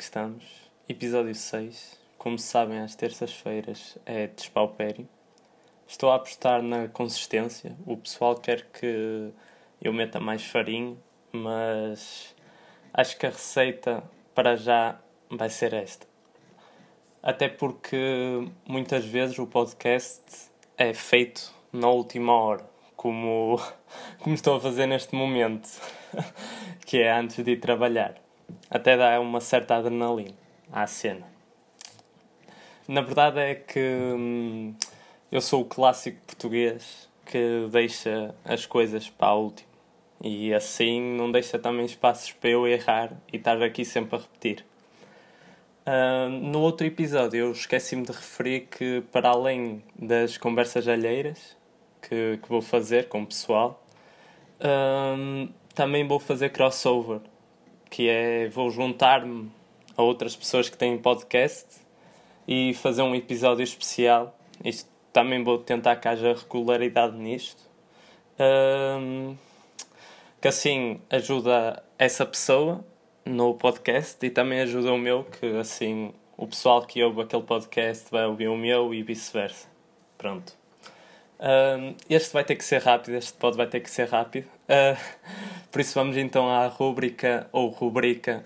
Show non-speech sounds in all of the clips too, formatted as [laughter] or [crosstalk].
que estamos? Episódio 6. Como sabem, às terças-feiras é despaupério. Estou a apostar na consistência. O pessoal quer que eu meta mais farinha, mas acho que a receita para já vai ser esta. Até porque muitas vezes o podcast é feito na última hora, como, [laughs] como estou a fazer neste momento, [laughs] que é antes de ir trabalhar. Até dá uma certa adrenalina à cena. Na verdade é que hum, eu sou o clássico português que deixa as coisas para a última. E assim não deixa também espaços para eu errar e estar aqui sempre a repetir. Uh, no outro episódio eu esqueci-me de referir que para além das conversas alheiras que, que vou fazer com o pessoal, uh, também vou fazer crossover, que é vou juntar-me a outras pessoas que têm podcast e fazer um episódio especial. Isto também vou tentar que haja regularidade nisto. Uh, que assim ajuda essa pessoa no podcast e também ajuda o meu, que assim o pessoal que ouve aquele podcast vai ouvir o meu e vice-versa. Pronto. Uh, este vai ter que ser rápido, este pod vai ter que ser rápido. Uh, por isso vamos então à rúbrica ou rubrica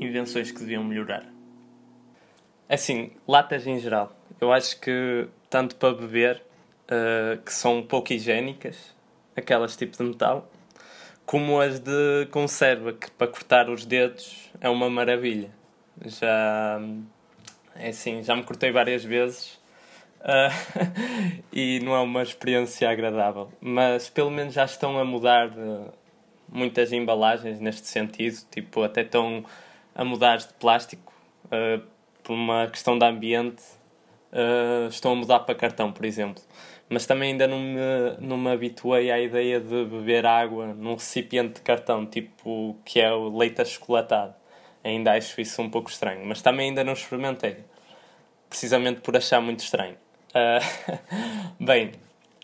Invenções que deviam melhorar. Assim, latas em geral. Eu acho que tanto para beber, uh, que são pouco higiênicas, aquelas tipo de metal, como as de conserva, que para cortar os dedos é uma maravilha. Já é assim, já me cortei várias vezes uh, [laughs] e não é uma experiência agradável. Mas pelo menos já estão a mudar uh, muitas embalagens neste sentido, tipo, até estão a mudar de plástico uh, por uma questão de ambiente. estão a mudar para cartão, por exemplo mas também ainda não me, não me habituei à ideia de beber água num recipiente de cartão, tipo que é o leite achocolatado. Ainda acho isso um pouco estranho, mas também ainda não experimentei, precisamente por achar muito estranho. Uh, [laughs] bem,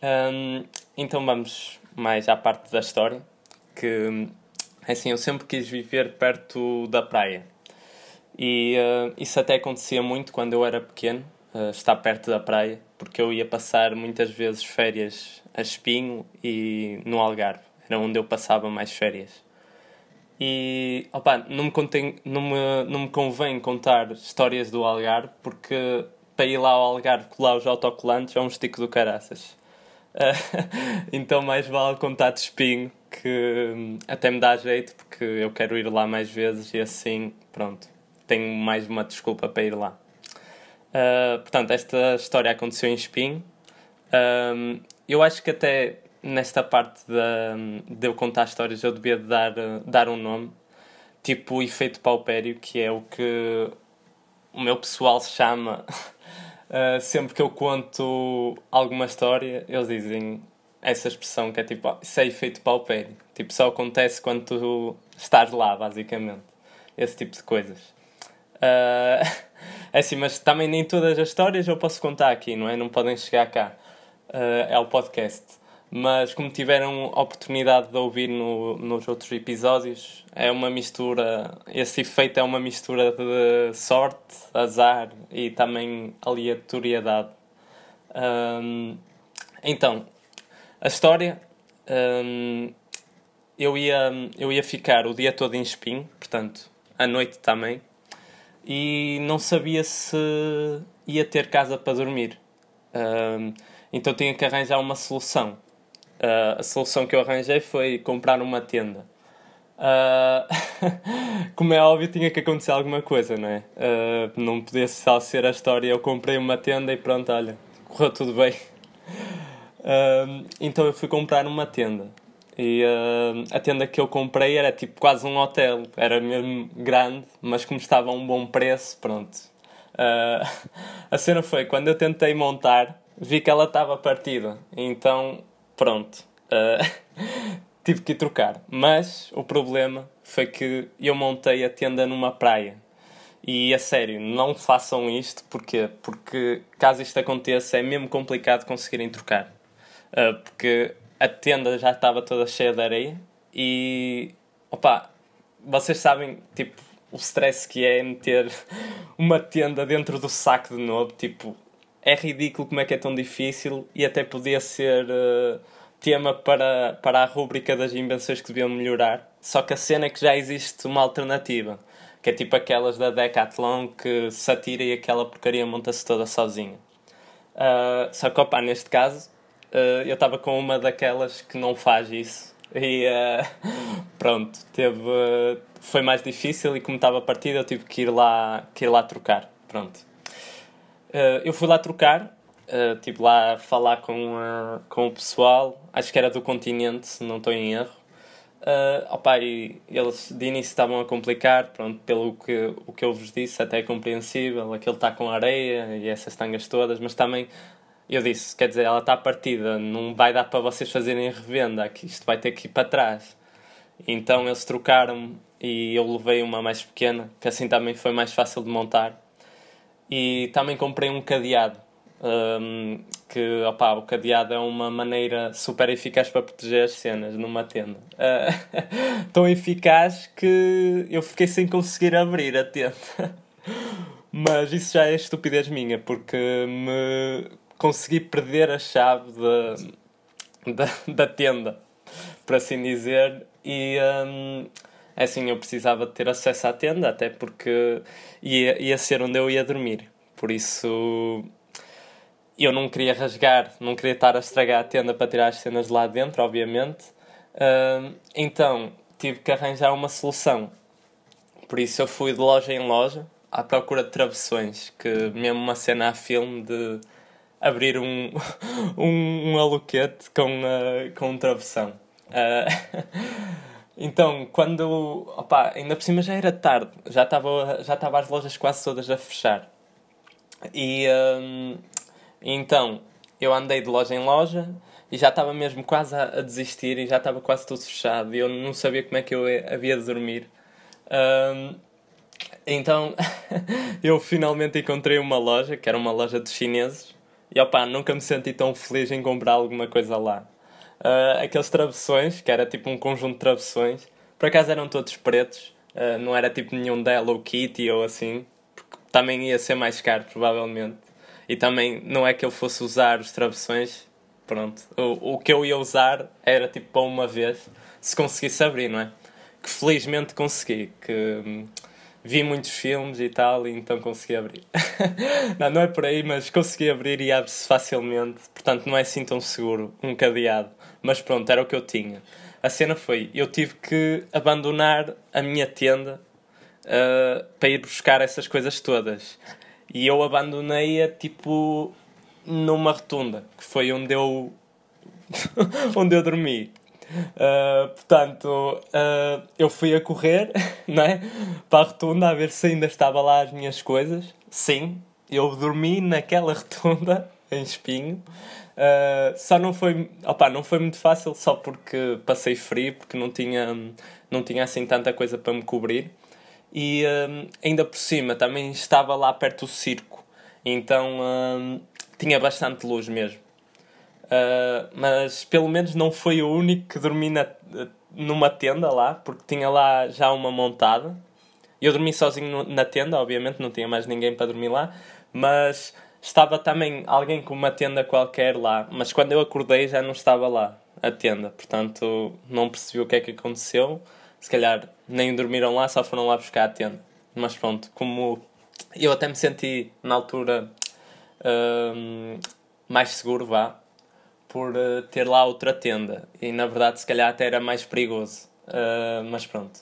um, então vamos mais à parte da história, que assim, eu sempre quis viver perto da praia. E uh, isso até acontecia muito quando eu era pequeno, uh, estar perto da praia porque eu ia passar muitas vezes férias a Espinho e no Algarve. Era onde eu passava mais férias. E opa, não, me contém, não, me, não me convém contar histórias do Algarve porque para ir lá ao Algarve colar os autocolantes é um estico do caraças. [laughs] então mais vale contar de espinho que hum, até me dá jeito porque eu quero ir lá mais vezes e assim, pronto, tenho mais uma desculpa para ir lá. Uh, portanto, esta história aconteceu em Espinho. Um, eu acho que até nesta parte de, de eu contar histórias eu devia dar, dar um nome, tipo o efeito paupério, que é o que o meu pessoal chama. [laughs] Uh, sempre que eu conto alguma história, eles dizem essa expressão que é tipo, oh, isso é efeito paupério. Tipo, só acontece quando tu estás lá, basicamente. Esse tipo de coisas. Uh, [laughs] É assim, mas também nem todas as histórias eu posso contar aqui, não é? Não podem chegar cá uh, ao podcast. Mas como tiveram oportunidade de ouvir no, nos outros episódios, é uma mistura. Esse efeito é uma mistura de sorte, azar e também aleatoriedade. Um, então, a história. Um, eu, ia, eu ia ficar o dia todo em espinho, portanto, à noite também e não sabia se ia ter casa para dormir. Uh, então tinha que arranjar uma solução. Uh, a solução que eu arranjei foi comprar uma tenda. Uh, [laughs] como é óbvio, tinha que acontecer alguma coisa, não é? Uh, não podia só ser a história. Eu comprei uma tenda e pronto, olha, correu tudo bem. então eu fui comprar uma tenda. E uh, a tenda que eu comprei era tipo quase um hotel, era mesmo grande, mas como estava a um bom preço, pronto. Uh, [laughs] a cena foi quando eu tentei montar, vi que ela estava partida, então pronto, uh, [laughs] tive que trocar. Mas o problema foi que eu montei a tenda numa praia. E a sério, não façam isto, porquê? Porque caso isto aconteça é mesmo complicado conseguirem trocar. porque a tenda já estava toda cheia de areia e opa, vocês sabem, tipo, o stress que é meter [laughs] uma tenda dentro do saco de novo. Tipo, é ridículo como é que é tão difícil e até podia ser uh, tema para, para a rúbrica das invenções que deviam melhorar. Só que a cena é que já existe uma alternativa, que é tipo aquelas da Decathlon que se atira e aquela porcaria monta-se toda sozinha. Uh, só que, opa, neste caso, uh, eu estava com uma daquelas que não faz isso. E [laughs] pronto, teve, foi mais difícil e como estava partida eu tive que ir lá, que ir lá trocar. Pronto. Eu fui lá trocar, tive lá falar com, com o pessoal, acho que era do continente, se não estou em erro. Uh, opa, e eles de início estavam a complicar, pronto, pelo que, o que eu vos disse, até é compreensível. Aquele está com areia e essas tangas todas, mas também eu disse, quer dizer, ela está partida, não vai dar para vocês fazerem revenda, isto vai ter que ir para trás. Então eles trocaram e eu levei uma mais pequena, que assim também foi mais fácil de montar. E também comprei um cadeado um, que opa, o cadeado é uma maneira super eficaz para proteger as cenas numa tenda. Uh, [laughs] tão eficaz que eu fiquei sem conseguir abrir a tenda. [laughs] Mas isso já é estupidez minha, porque me consegui perder a chave da, da, da tenda, por assim dizer, e um, é assim eu precisava ter acesso à tenda, até porque ia, ia ser onde eu ia dormir. Por isso eu não queria rasgar, não queria estar a estragar a tenda para tirar as cenas de lá dentro, obviamente. Uh, então tive que arranjar uma solução. Por isso eu fui de loja em loja à procura de travessões, que mesmo uma cena a filme de abrir um, [laughs] um, um com, uh, com um travessão. Uh, [laughs] então, quando. Opa, ainda por cima já era tarde, já estava já estava as lojas quase todas a fechar. E, então, eu andei de loja em loja e já estava mesmo quase a, a, desistir e já estava quase tudo fechado e eu não sabia como é que eu havia de dormir. Um, então, [laughs] eu finalmente encontrei uma loja, que era uma loja de chineses, e opá, nunca me senti tão feliz em comprar alguma coisa lá. Uh, aqueles travessões, que era tipo um conjunto de travessões, por acaso eram todos pretos, uh, não era tipo nenhum da Hello Kitty ou assim, porque também ia ser mais caro, provavelmente. E também não é que eu fosse usar os travessões, pronto. O, o que eu ia usar era tipo para uma vez, se conseguisse abrir, não é? Que felizmente consegui, que hum, vi muitos filmes e tal, e então consegui abrir. [laughs] não, não é por aí, mas consegui abrir e abre-se facilmente, portanto não é assim tão seguro, um cadeado. Mas pronto, era o que eu tinha. A cena foi, eu tive que abandonar a minha tenda uh, para ir buscar essas coisas todas. E eu abandonei-a tipo numa rotunda, que foi onde eu [laughs] onde eu dormi. Uh, portanto, uh, eu fui a correr [laughs] não é? para a rotunda a ver se ainda estava lá as minhas coisas. Sim, eu dormi naquela [laughs] rotunda em espinho. Uh, só não foi, opa, não foi muito fácil, só porque passei frio, porque não tinha, não tinha assim tanta coisa para me cobrir e um, ainda por cima também estava lá perto do circo, então um, tinha bastante luz mesmo. Uh, mas pelo menos não foi o único que dormi na, numa tenda lá, porque tinha lá já uma montada. Eu dormi sozinho na tenda, obviamente, não tinha mais ninguém para dormir lá, mas estava também alguém com uma tenda qualquer lá. Mas quando eu acordei já não estava lá a tenda, portanto não percebi o que é que aconteceu se calhar nem dormiram lá, só foram lá buscar a tenda. Mas pronto, como eu até me senti na altura uh, mais seguro, vá, por uh, ter lá outra tenda. E na verdade, se calhar até era mais perigoso. Uh, mas pronto.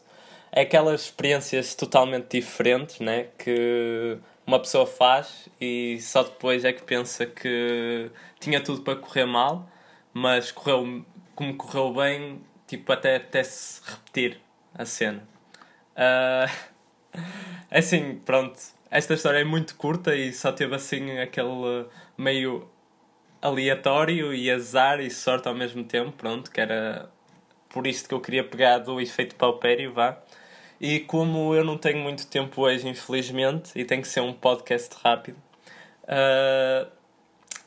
É aquelas experiências totalmente diferentes, né? Que uma pessoa faz e só depois é que pensa que tinha tudo para correr mal, mas correu como correu bem, tipo, até, até se repetir a cena. Uh, [laughs] assim, pronto. Esta história é muito curta e só teve assim aquele meio aleatório e azar e sorte ao mesmo tempo, pronto, que era por isto que eu queria pegar do efeito paupério, vá. E como eu não tenho muito tempo hoje, infelizmente, e tem que ser um podcast rápido, uh,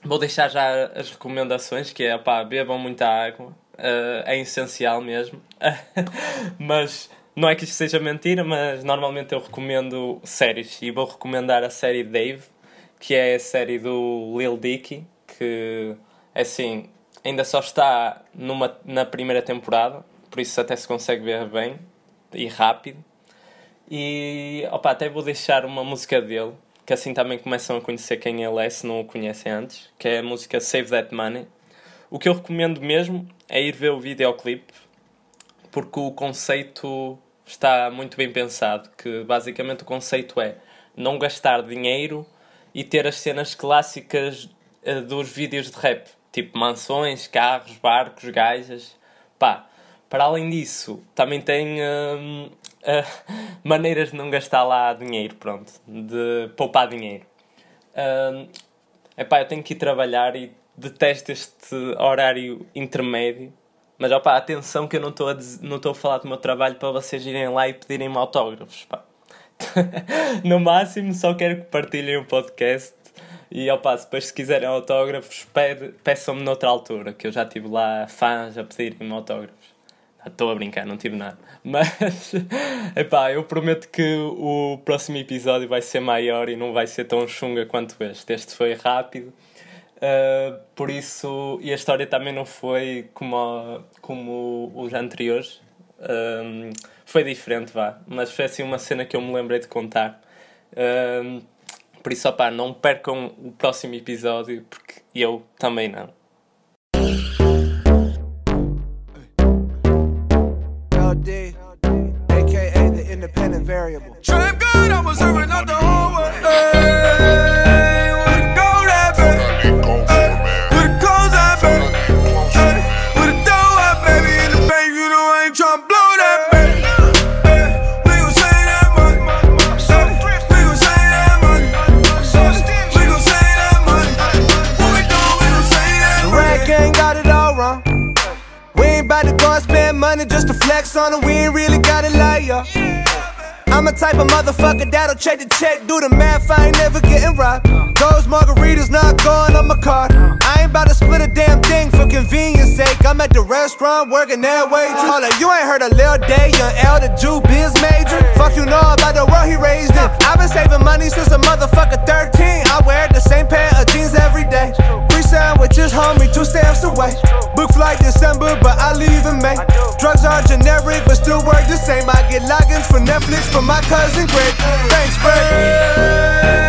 vou deixar já as recomendações, que é, pá, bebam muita água, uh, é essencial mesmo. [laughs] Mas não é que isto seja mentira, mas normalmente eu recomendo séries e vou recomendar a série Dave, que é a série do Lil Dicky, que assim ainda só está numa, na primeira temporada, por isso até se consegue ver bem e rápido. E opa, até vou deixar uma música dele, que assim também começam a conhecer quem ele é, se não o conhecem antes, que é a música Save That Money. O que eu recomendo mesmo é ir ver o videoclipe, porque o conceito está muito bem pensado, que basicamente o conceito é não gastar dinheiro e ter as cenas clássicas dos vídeos de rap, tipo mansões, carros, barcos, gajas, pá. Para além disso, também tem uh, [laughs] uh, maneiras de não gastar lá dinheiro, pronto, de poupar dinheiro. Uh, epá, eu tenho que ir trabalhar e detesto este horário intermédio mas opa, atenção que eu não estou a, a falar do meu trabalho para vocês irem lá e pedirem-me autógrafos. [laughs] No máximo só quero que partilhem o podcast e opa, depois se quiserem autógrafos peçam-me noutra altura, que eu já tive lá fãs a pedirem-me autógrafos. Estou a brincar, não tive nada. [laughs] Mas, epá, eu prometo que o próximo episódio vai ser maior e não vai ser tão chunga quanto este. Este foi rápido Uh, por isso, e a história também não foi como, como os anteriores. Um, foi diferente, vá. Mas foi assim uma cena que eu me lembrei de contar. Um, por isso, opá, não percam o próximo episódio, porque eu também não. aka independent variable. On we ain't really gotta yeah. I'm a type of motherfucker that'll check the check, do the math, I ain't never getting robbed. Those margaritas not going on my card. I ain't about to split a damn thing for convenience sake. I'm at the restaurant working that way too. You ain't heard a Lil Day, young L, the Jew biz major. Fuck you know about the world he raised in. I've been saving money since a motherfucker 13. I wear the same pair of jeans every day. Sandwiches, homie, two stamps away. Book flight December, but I leave in May. Drugs are generic, but still work the same. I get logins for Netflix from my cousin Greg. Thanks, Greg.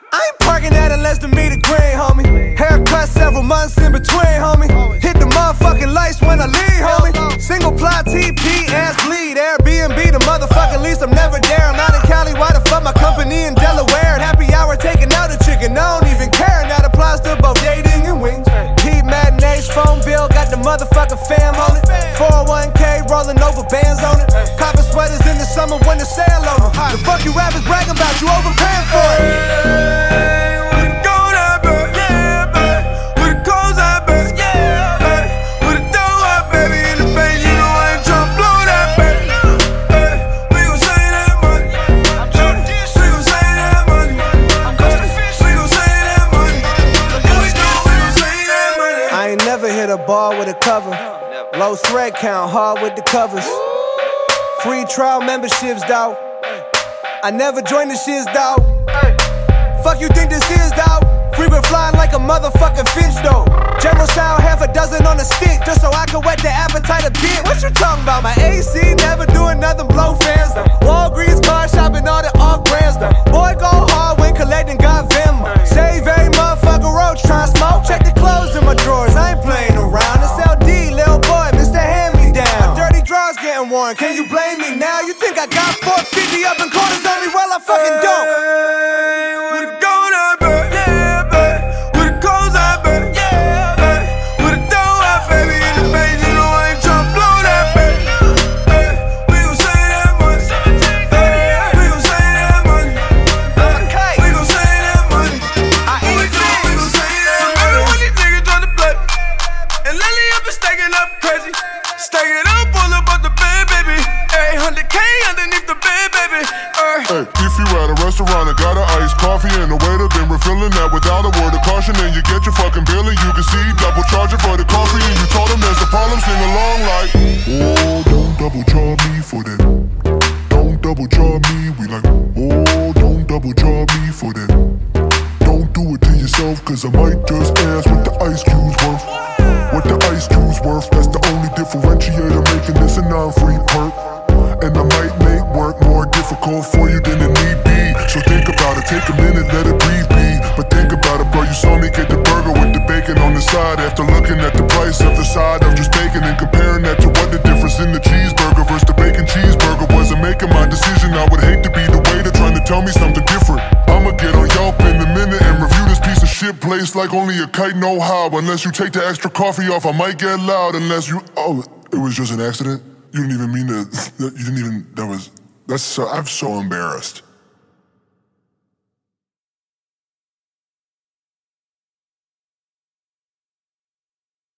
I ain't parking at a less than meter green, homie. Haircut several months in between, homie. Hit the motherfucking lights when I leave, homie. Single plot TP, ass bleed. Airbnb, the motherfucking least. I'm never there. I'm out in Cali. Why the fuck my company in Delaware? And happy hour taking out a chicken. I don't even care. That applies to both dating and wings. Heat matinees, phone bill, got the motherfucking fam on it. 401k rolling over bands on it. Copper sweaters in the summer when the sale over. The fuck you rappers bragging about? You overpaying for Free trial memberships, dawg. I never joined the shiz, dawg. Fuck you think this is, dawg? Free been flying like a motherfucking finch, though. General style, half a dozen on a stick, just so I can whet the appetite a bit. What you talking about? My AC never doing nothing, blow fans, though. Walgreens car shopping, all the off brands, though. Boy, go hard when collecting, got Venmo. Save every motherfucker roach, try smoke. Check the clothes in my drawers, I ain't playing around. It's LD, little boy, Can you blame me now? You think I got 450 up in quarters on me? Well, I fucking don't. Looking at the price of the side of just bacon and comparing that to what the difference in the cheeseburger versus the bacon cheeseburger wasn't making my decision. I would hate to be the waiter trying to tell me something different. I'ma get on Yelp in a minute and review this piece of shit place like only a kite know how. Unless you take the extra coffee off, I might get loud. Unless you, oh, it was just an accident. You didn't even mean to. [laughs] You didn't even. That was. That's so. I'm so embarrassed.